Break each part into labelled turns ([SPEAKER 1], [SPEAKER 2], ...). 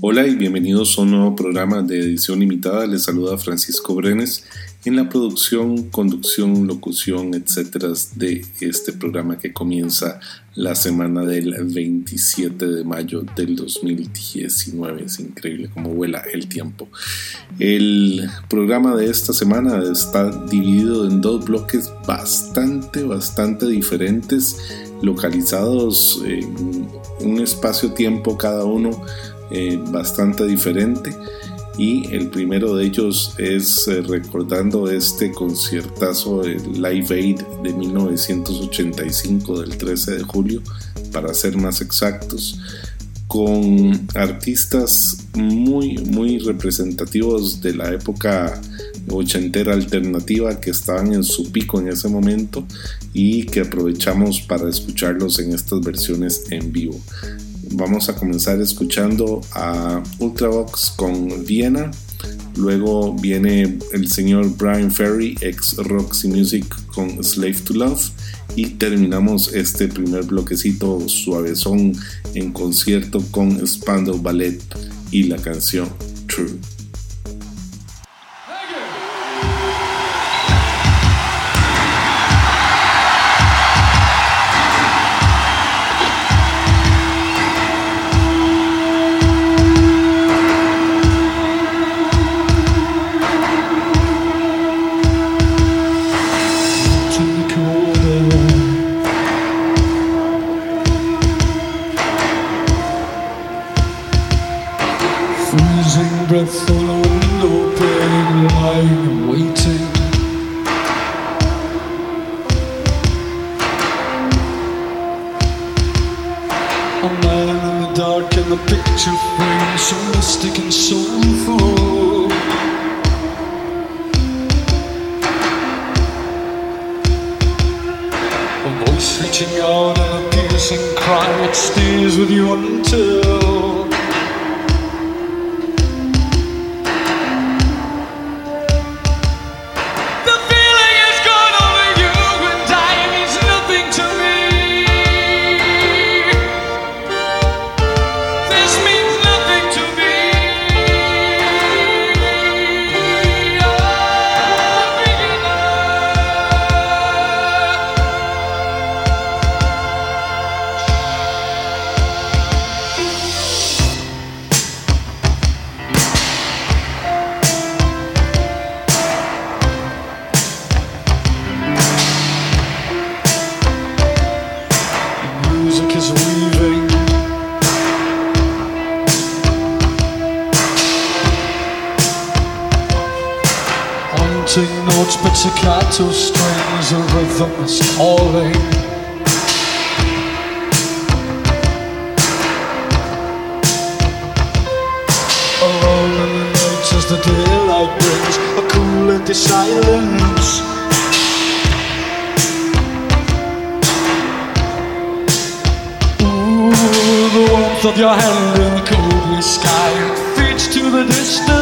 [SPEAKER 1] Hola y bienvenidos a un nuevo programa de edición limitada. Les saluda Francisco Brenes en la producción, conducción, locución, etcétera de este programa que comienza la semana del 27 de mayo del 2019. Es increíble cómo vuela el tiempo. El programa de esta semana está dividido en dos bloques bastante, bastante diferentes, localizados en un espacio-tiempo cada uno eh, bastante diferente y el primero de ellos es eh, recordando este conciertazo de Live Aid de 1985 del 13 de julio para ser más exactos con artistas muy muy representativos de la época ochentera alternativa que estaban en su pico en ese momento y que aprovechamos para escucharlos en estas versiones en vivo vamos a comenzar escuchando a Ultravox con Viena. Luego viene el señor Brian Ferry, ex Roxy Music, con Slave to Love. Y terminamos este primer bloquecito suavezón en concierto con Spandau Ballet y la canción True.
[SPEAKER 2] The daylight brings a cool empty silence. Ooh, the warmth of your hand in the cold sky fades to the distance.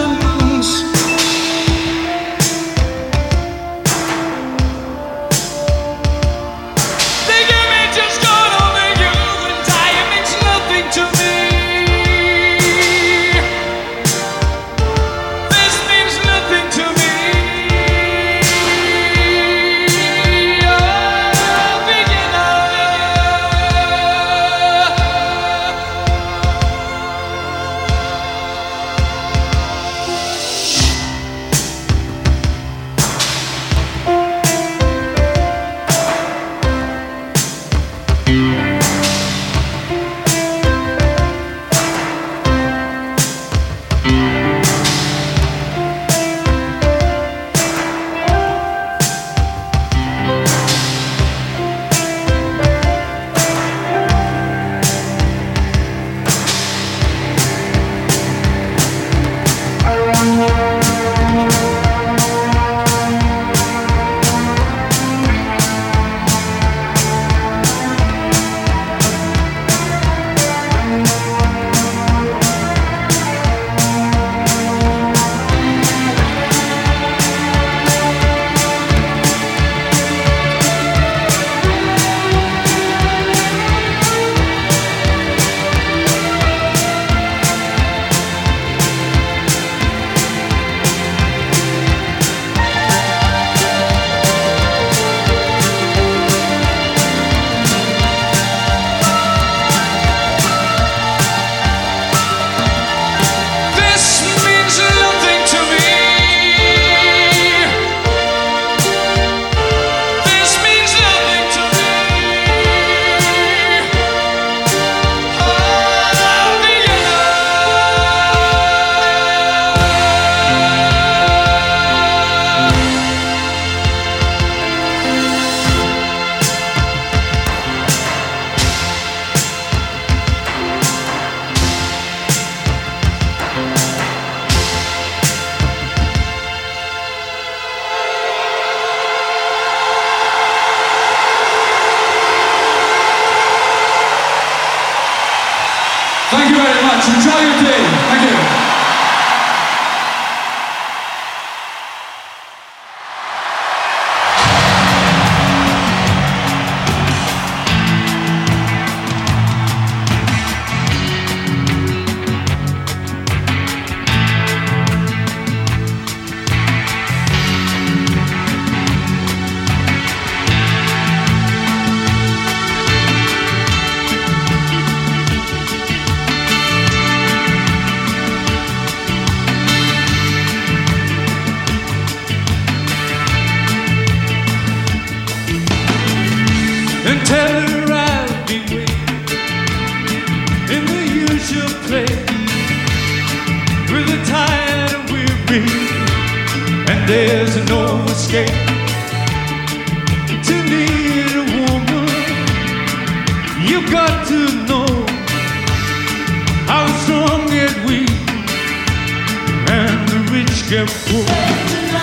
[SPEAKER 3] 颠覆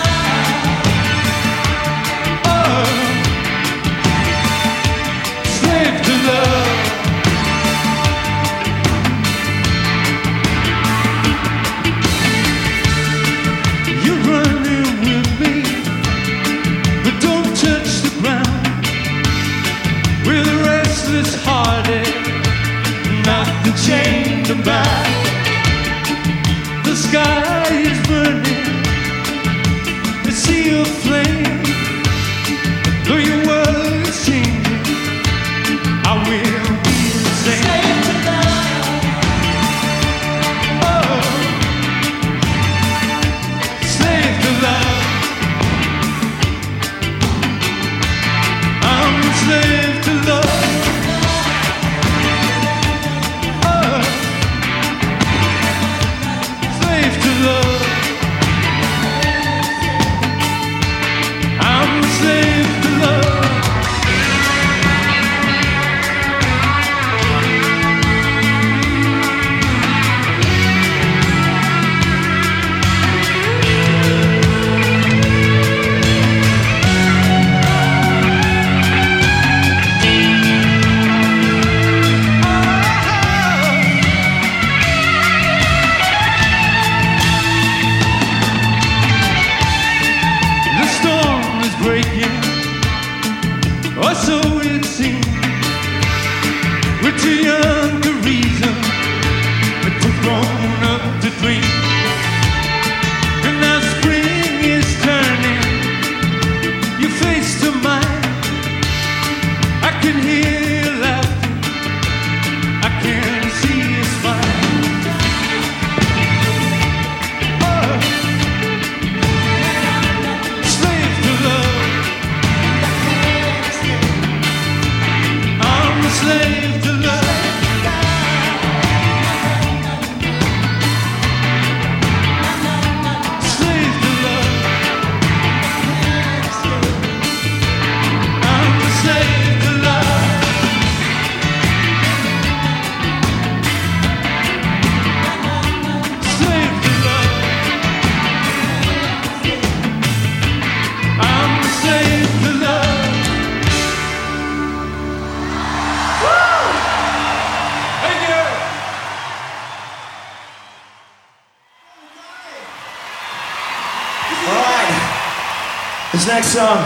[SPEAKER 3] song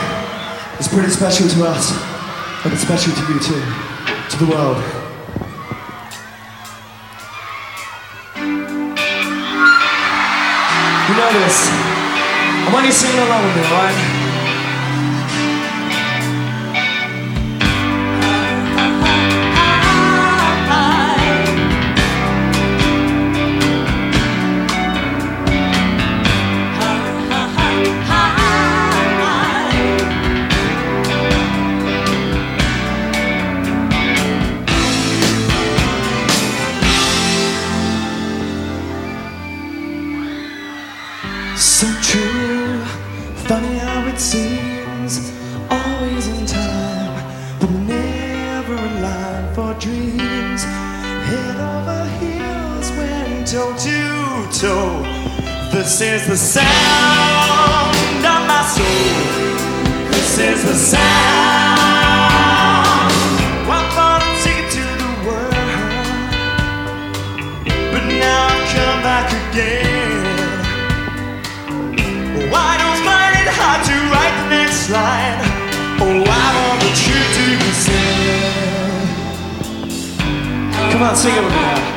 [SPEAKER 3] is pretty special to us, but it's special to you too, to the world. toe to toe. This is the sound of my soul. This is the sound. I thought I'd take it to the world,
[SPEAKER 4] but now I've come back again. Why don't find it hard to write the next line? Oh, I want the truth to be said. Come on, sing it with me.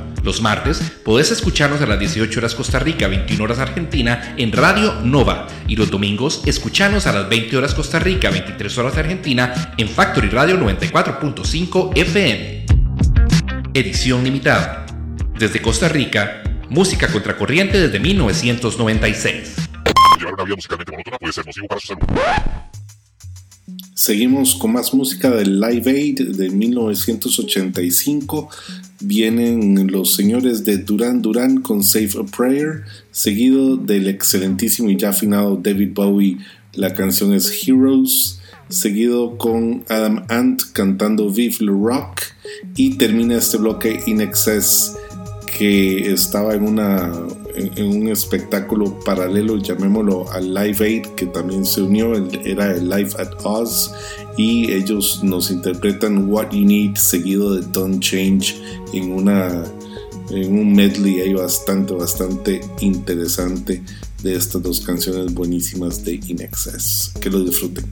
[SPEAKER 5] Los martes podés escucharnos a las 18 horas Costa Rica, 21 horas Argentina en Radio Nova. Y los domingos escuchanos a las 20 horas Costa Rica, 23 horas Argentina en Factory Radio 94.5 FM. Edición limitada. Desde Costa Rica, música contracorriente desde 1996.
[SPEAKER 6] Llevar una vida musicalmente monótona puede ser nocivo para su salud.
[SPEAKER 1] Seguimos con más música del Live Aid de 1985. Vienen los señores de Duran Duran con Save a Prayer, seguido del excelentísimo y ya afinado David Bowie. La canción es Heroes, seguido con Adam Ant cantando Vive le Rock y termina este bloque In Excess que estaba en una en, un espectáculo paralelo, llamémoslo al Live Aid, que también se unió, era el Live at Oz, y ellos nos interpretan What You Need, seguido de Don't Change, en una en un medley ahí bastante, bastante interesante de estas dos canciones buenísimas de In Excess. Que lo disfruten.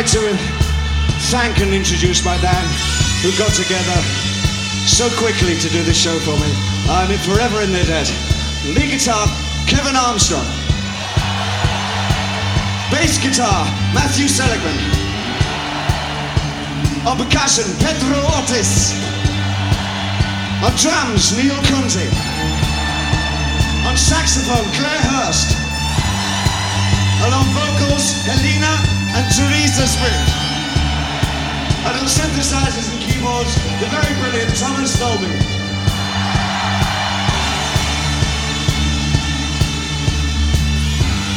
[SPEAKER 3] Like to thank and introduce my band who got together so quickly to do this show for me. I'm forever in their debt. Lead guitar, Kevin Armstrong. Bass guitar, Matthew Seligman. On percussion, Pedro Ortiz. On drums, Neil Conti. On saxophone, Claire Hurst. And on vocals, Helena and Teresa Spring. And on synthesizers and keyboards, the very brilliant Thomas Dolby.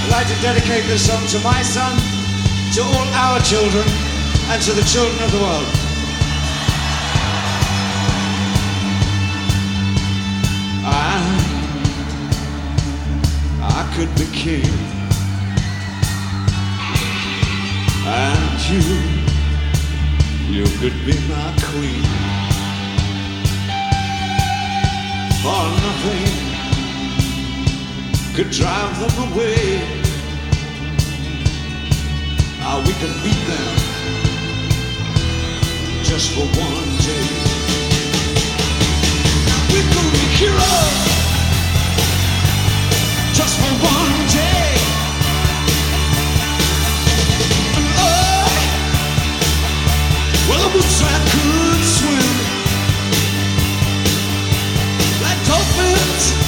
[SPEAKER 3] I'd like to dedicate this song to my son, to all our children, and to the children of the world. I, I could be king, you, you could be my queen. For nothing could drive them away. Ah, we could beat them just for one day. We could be heroes just for one day. Well, I wish I could swim. Like dolphins,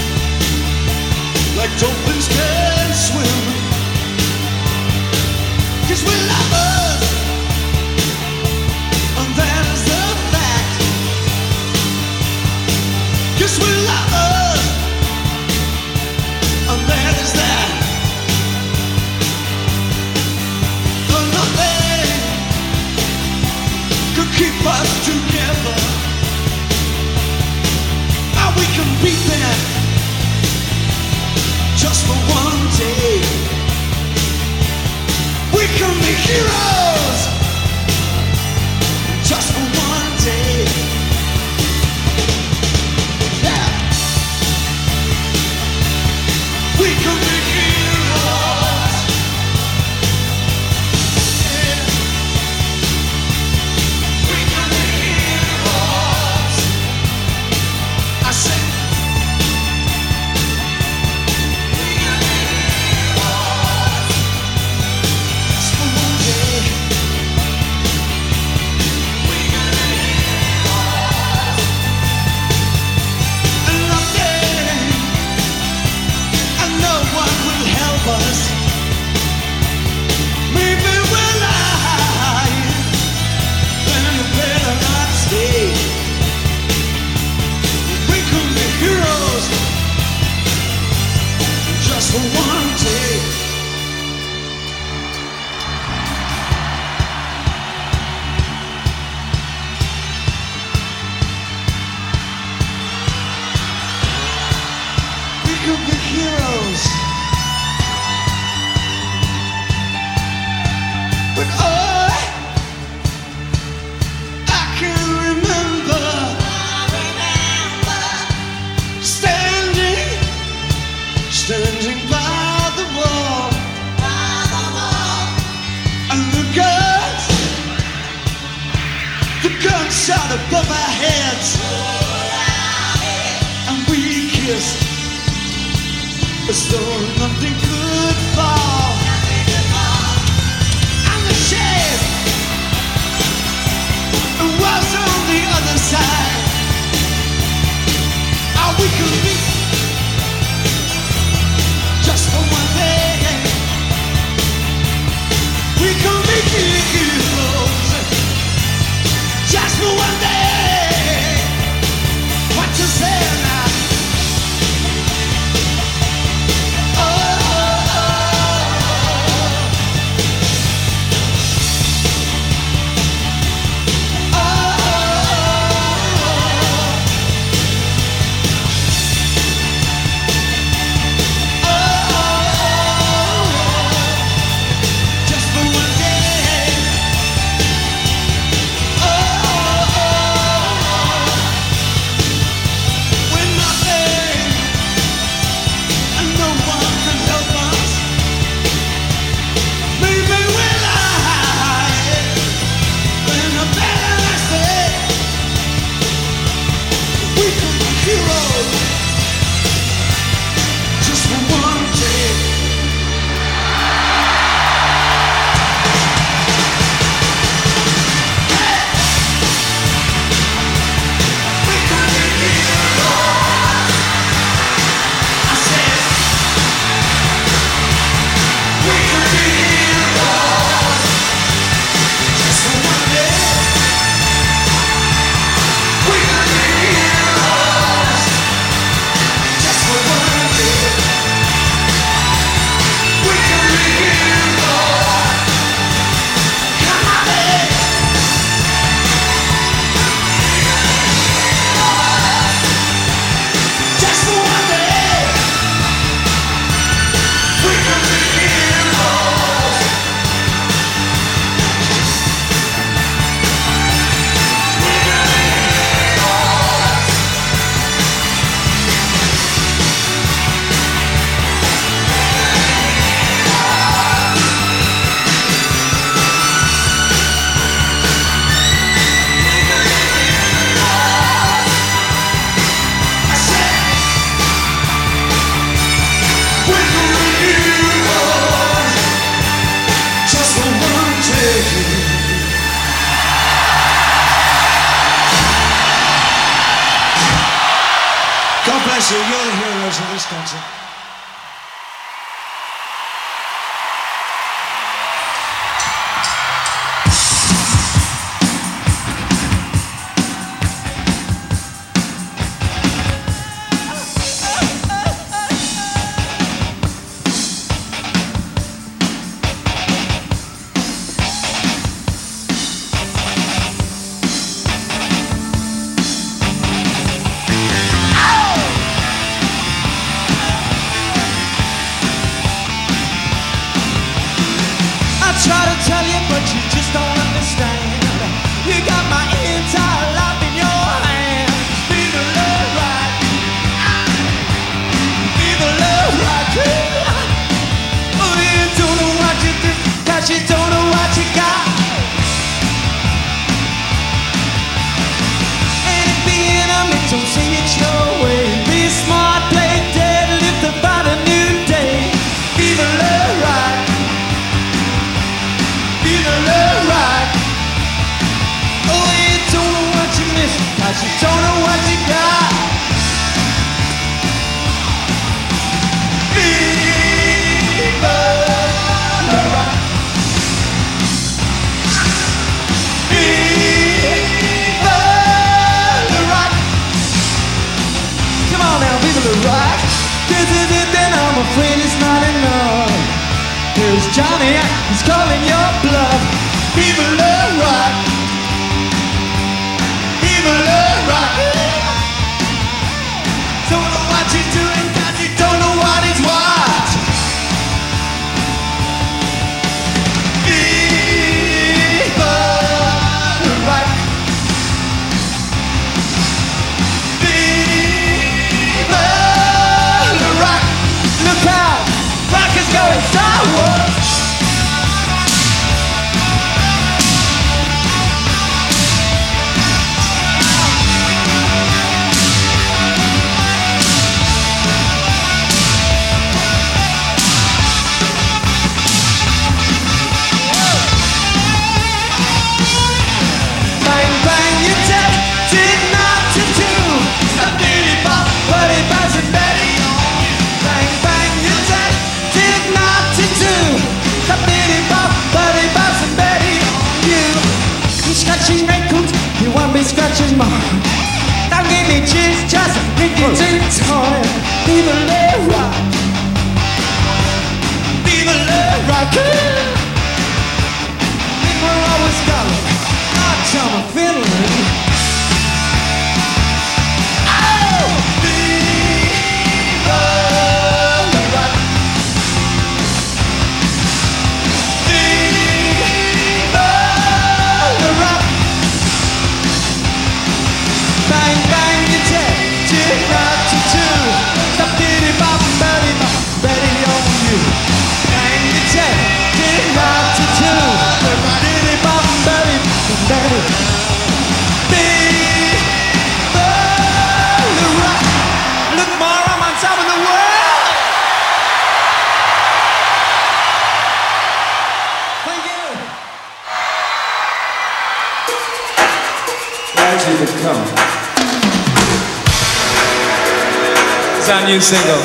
[SPEAKER 3] you single?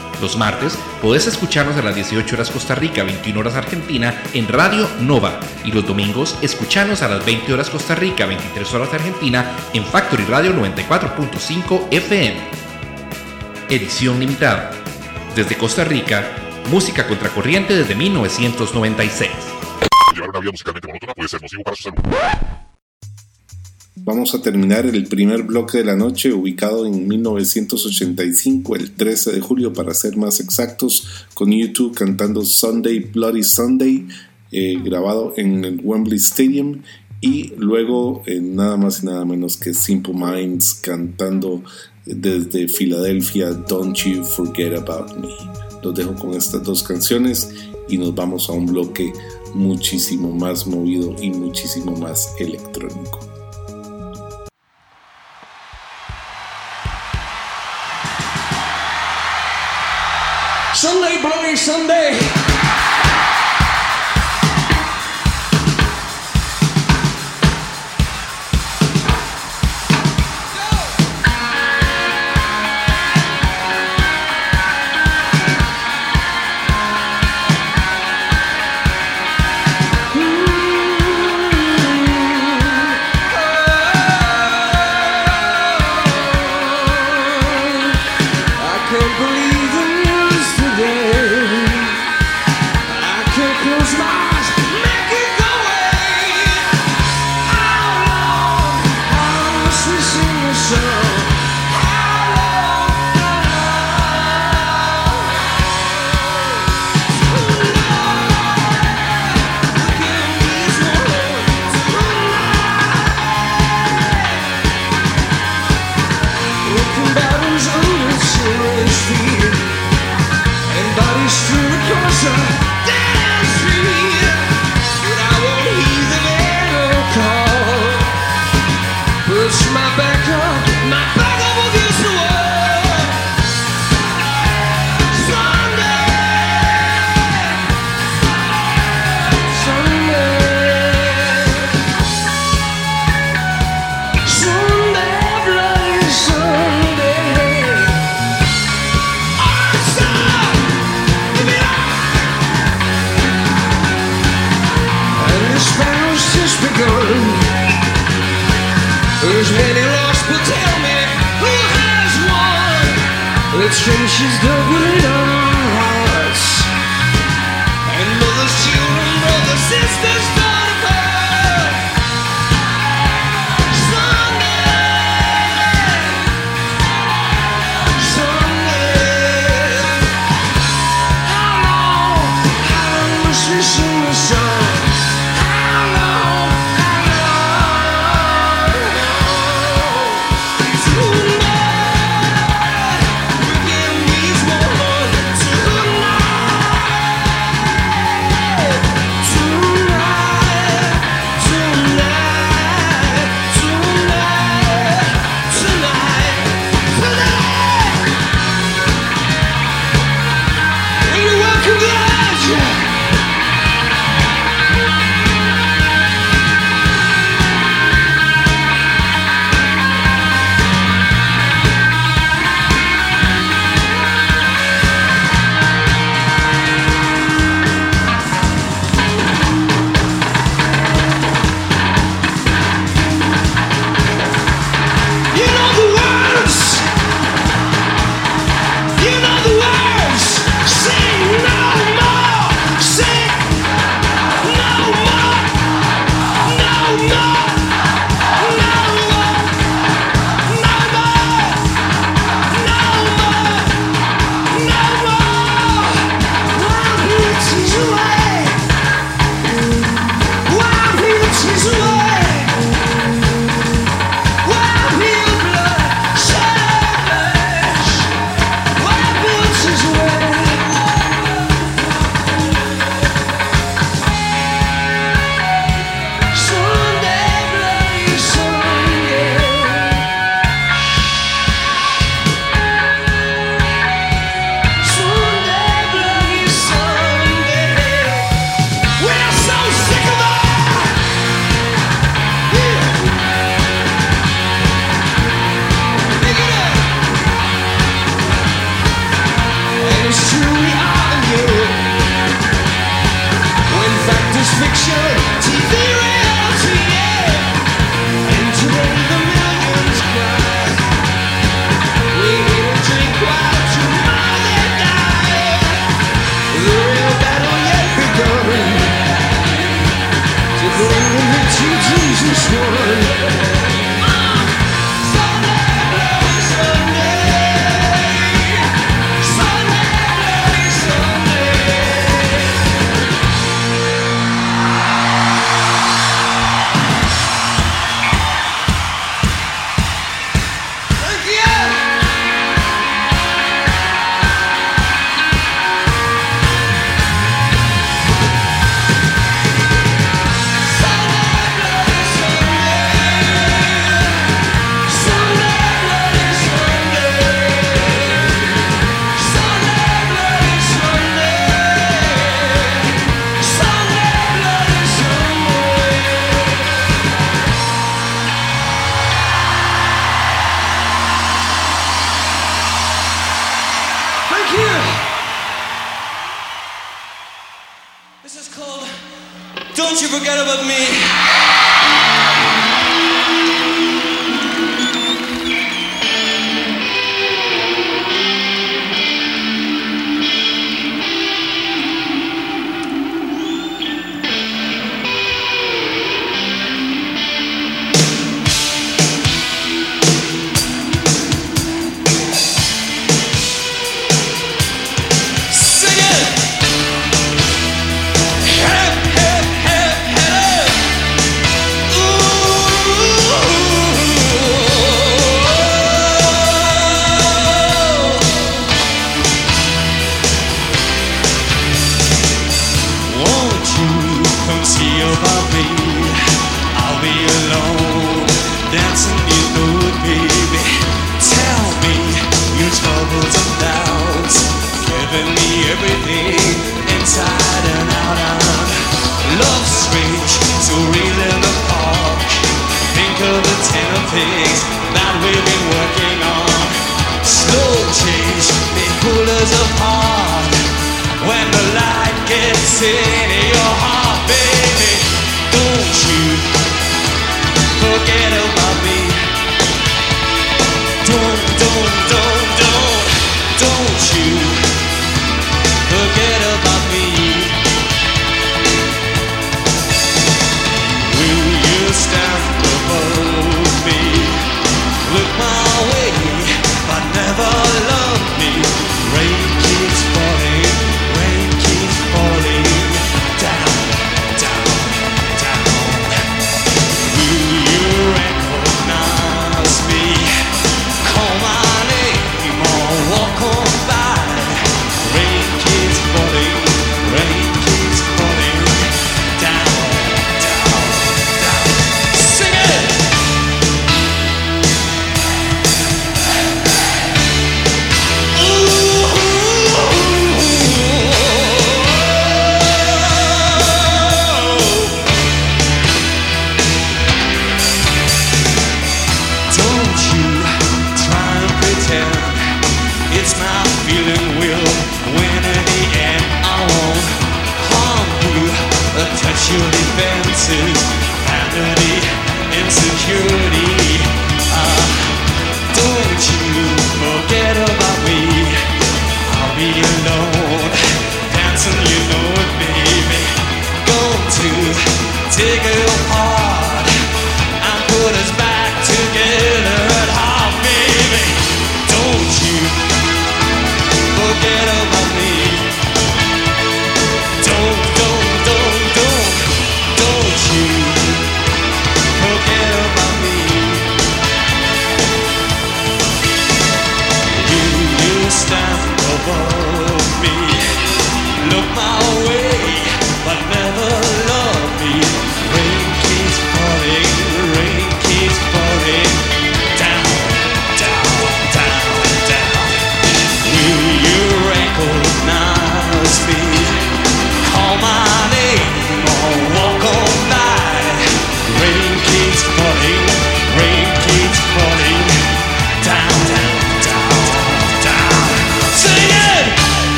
[SPEAKER 5] Los martes podés escucharnos a las 18 horas Costa Rica, 21 horas Argentina en Radio Nova. Y los domingos escuchanos a las 20 horas Costa Rica, 23 horas Argentina en Factory Radio 94.5 FM. Edición limitada. Desde Costa Rica, música contracorriente desde 1996.
[SPEAKER 6] Llevar una vida musicalmente monótona puede ser nocivo para su salud.
[SPEAKER 1] Vamos a terminar el primer bloque de la noche ubicado en 1985, el 13 de julio para ser más exactos, con YouTube cantando Sunday Bloody Sunday, eh, grabado en el Wembley Stadium y luego eh, nada más y nada menos que Simple Minds cantando desde Filadelfia Don't You Forget About Me. Los dejo con estas dos canciones y nos vamos a un bloque muchísimo más movido y muchísimo más electrónico.
[SPEAKER 3] Sunday, Bloody Sunday.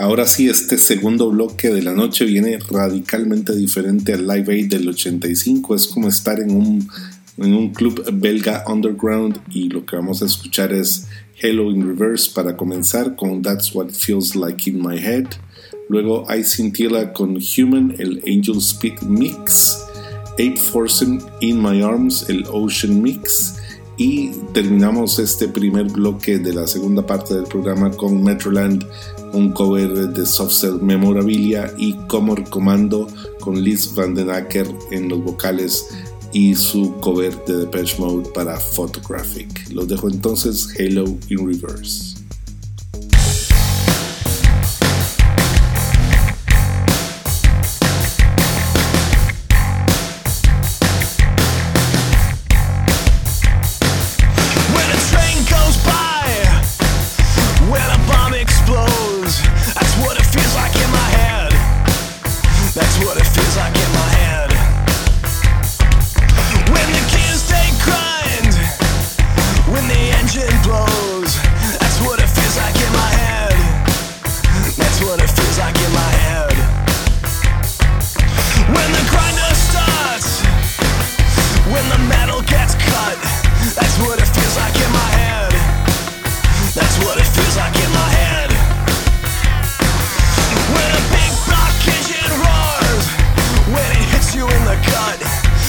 [SPEAKER 1] Ahora sí, este segundo bloque de la noche viene radicalmente diferente al Live Aid del 85. Es como estar en un, en un club belga underground y lo que vamos a escuchar es Hello in Reverse para comenzar con That's What Feels Like in My Head. Luego I Scintilla con Human, el Angel Speed Mix. Ape Forsen In My Arms, el Ocean Mix. Y terminamos este primer bloque de la segunda parte del programa con Metroland, un cover de Soft Cell Memorabilia y Comor Commando con Liz Van den Acker en los vocales y su cover de Depeche Mode para Photographic. Los dejo entonces Halo in Reverse.
[SPEAKER 7] The gut,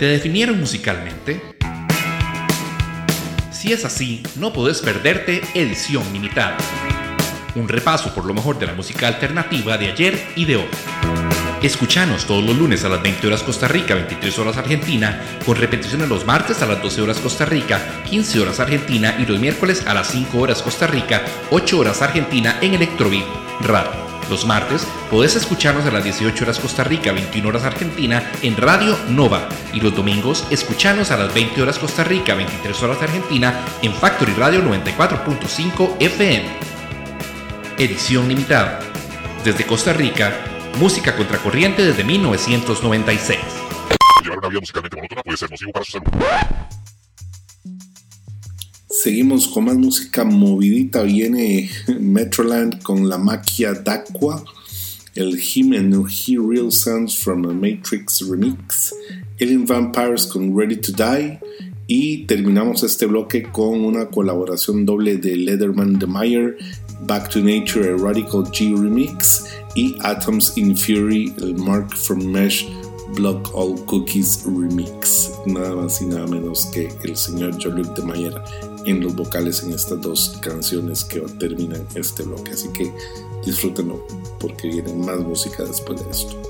[SPEAKER 5] ¿Te definieron musicalmente? Si es así, no podés perderte Edición Limitada. Un repaso por lo mejor de la música alternativa de ayer y de hoy. Escuchanos todos los lunes a las 20 horas Costa Rica, 23 horas Argentina, con repeticiones los martes a las 12 horas Costa Rica, 15 horas Argentina y los miércoles a las 5 horas Costa Rica, 8 horas Argentina en Electrobeat Radio. Los martes podés escucharnos a las 18 horas Costa Rica, 21 horas Argentina en Radio Nova. Y los domingos escuchanos a las 20 horas Costa Rica, 23 horas Argentina en Factory Radio 94.5 FM. Edición limitada. Desde Costa Rica, música contracorriente desde 1996.
[SPEAKER 6] Llevar una vida musicalmente monótona puede ser nocivo para su salud.
[SPEAKER 1] Seguimos con más música movidita. Viene Metroland con la maquia d'Aqua. El Him and He Real Sounds from a Matrix Remix. Alien Vampires con Ready to Die. Y terminamos este bloque con una colaboración doble de Leatherman de Meyer, Back to Nature, a Radical G Remix. Y Atoms in Fury, el Mark from Mesh Block All Cookies Remix. Nada más y nada menos que el señor Jean-Luc de Mayer en los vocales en estas dos canciones que terminan este bloque. Así que disfrútenlo porque viene más música después de esto.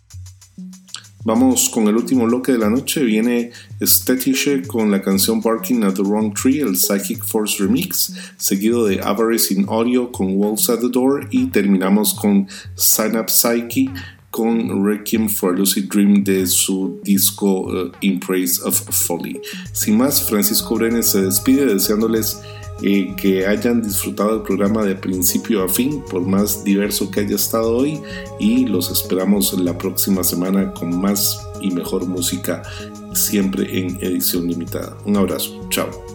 [SPEAKER 1] Vamos con el último bloque de la noche. Viene Stetische con la canción Barking at the Wrong Tree, el Psychic Force Remix, seguido de Avarice in Audio con Walls at the Door y terminamos con Synapse Psyche con Requiem for a Lucid Dream de su disco uh, In Praise of Folly. Sin más, Francisco Brenes se despide deseándoles que hayan disfrutado el programa de principio a fin, por más diverso que haya estado hoy, y los esperamos la próxima semana con más y mejor música, siempre en edición limitada. Un abrazo, chao.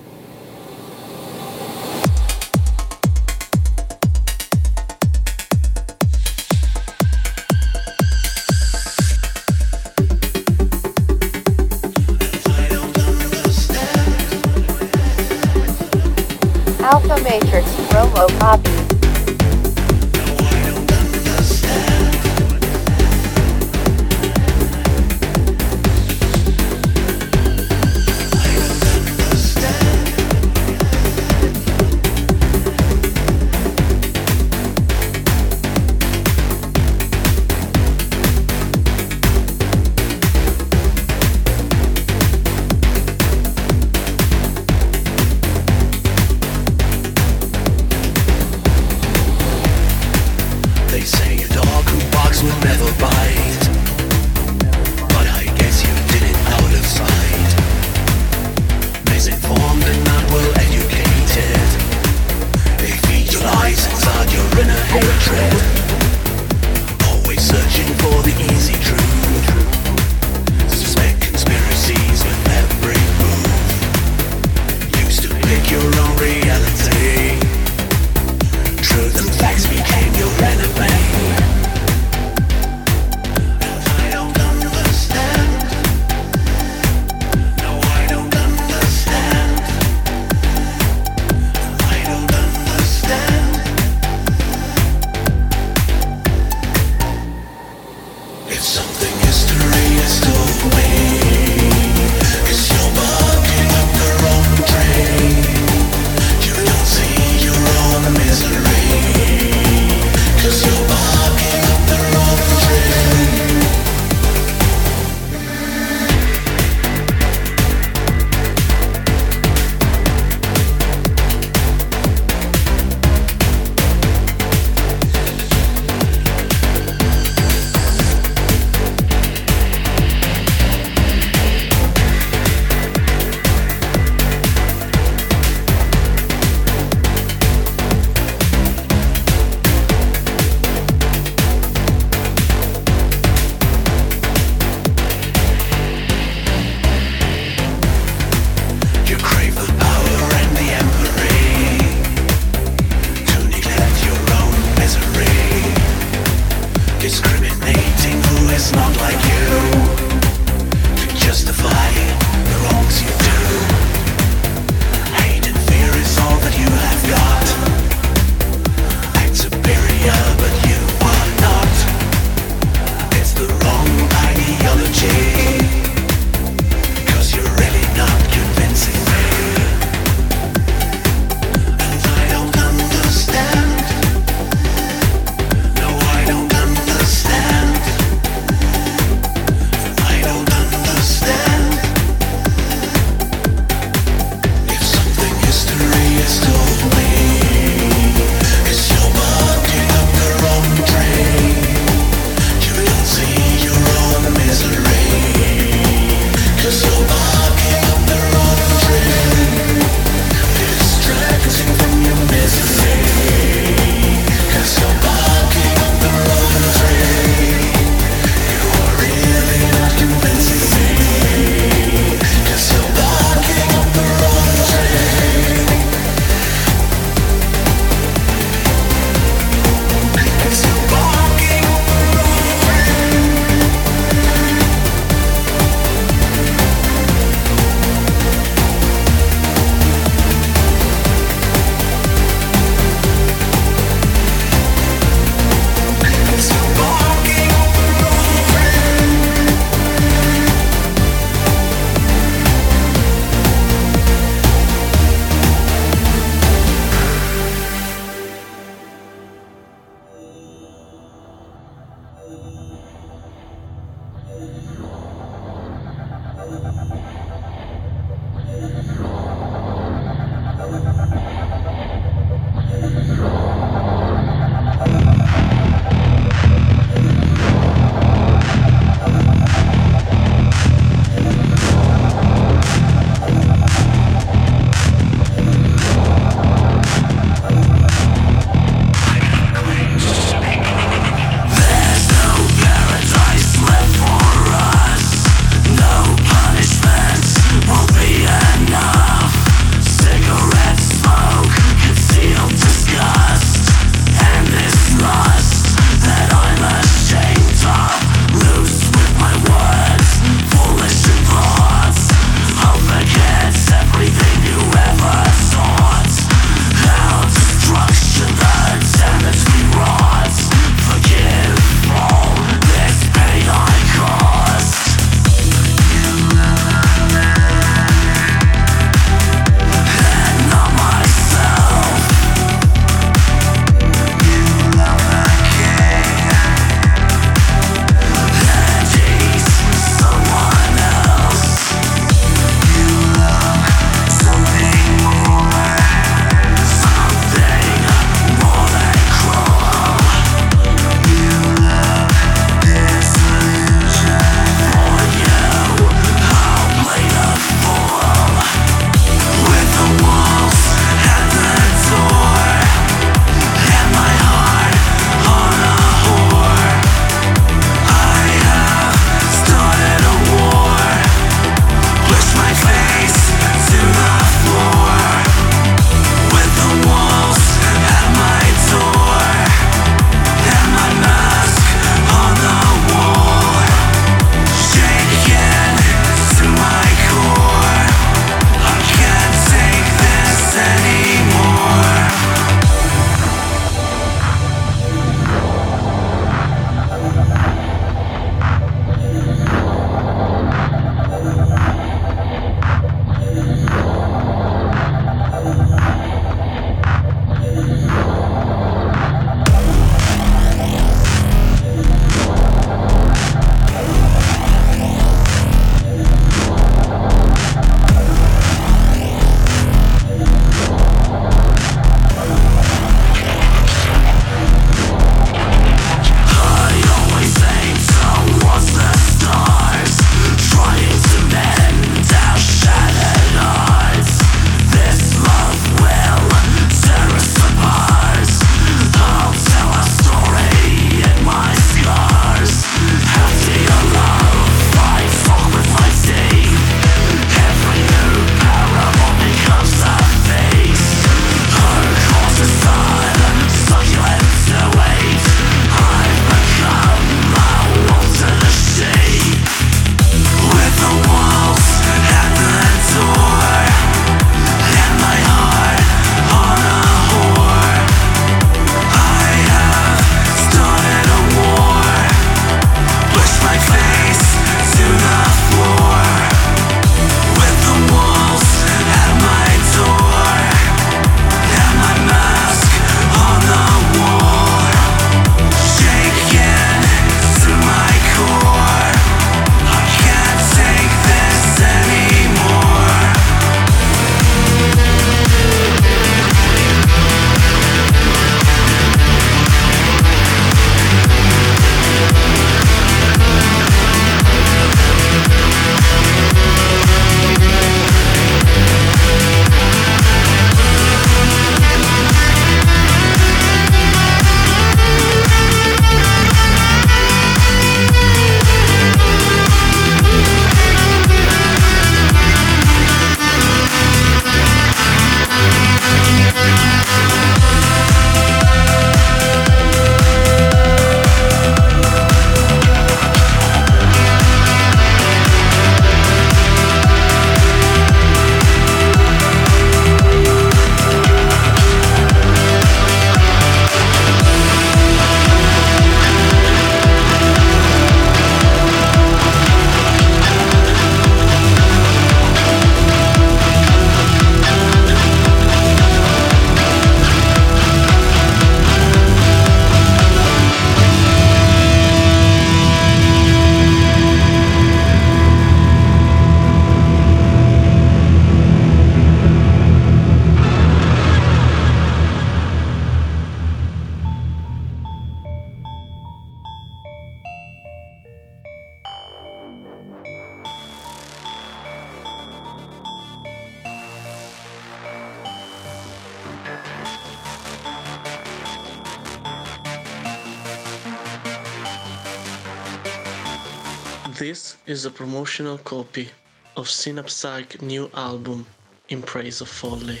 [SPEAKER 7] a
[SPEAKER 8] promotional copy of Synapsac's new album, In Praise of Folly.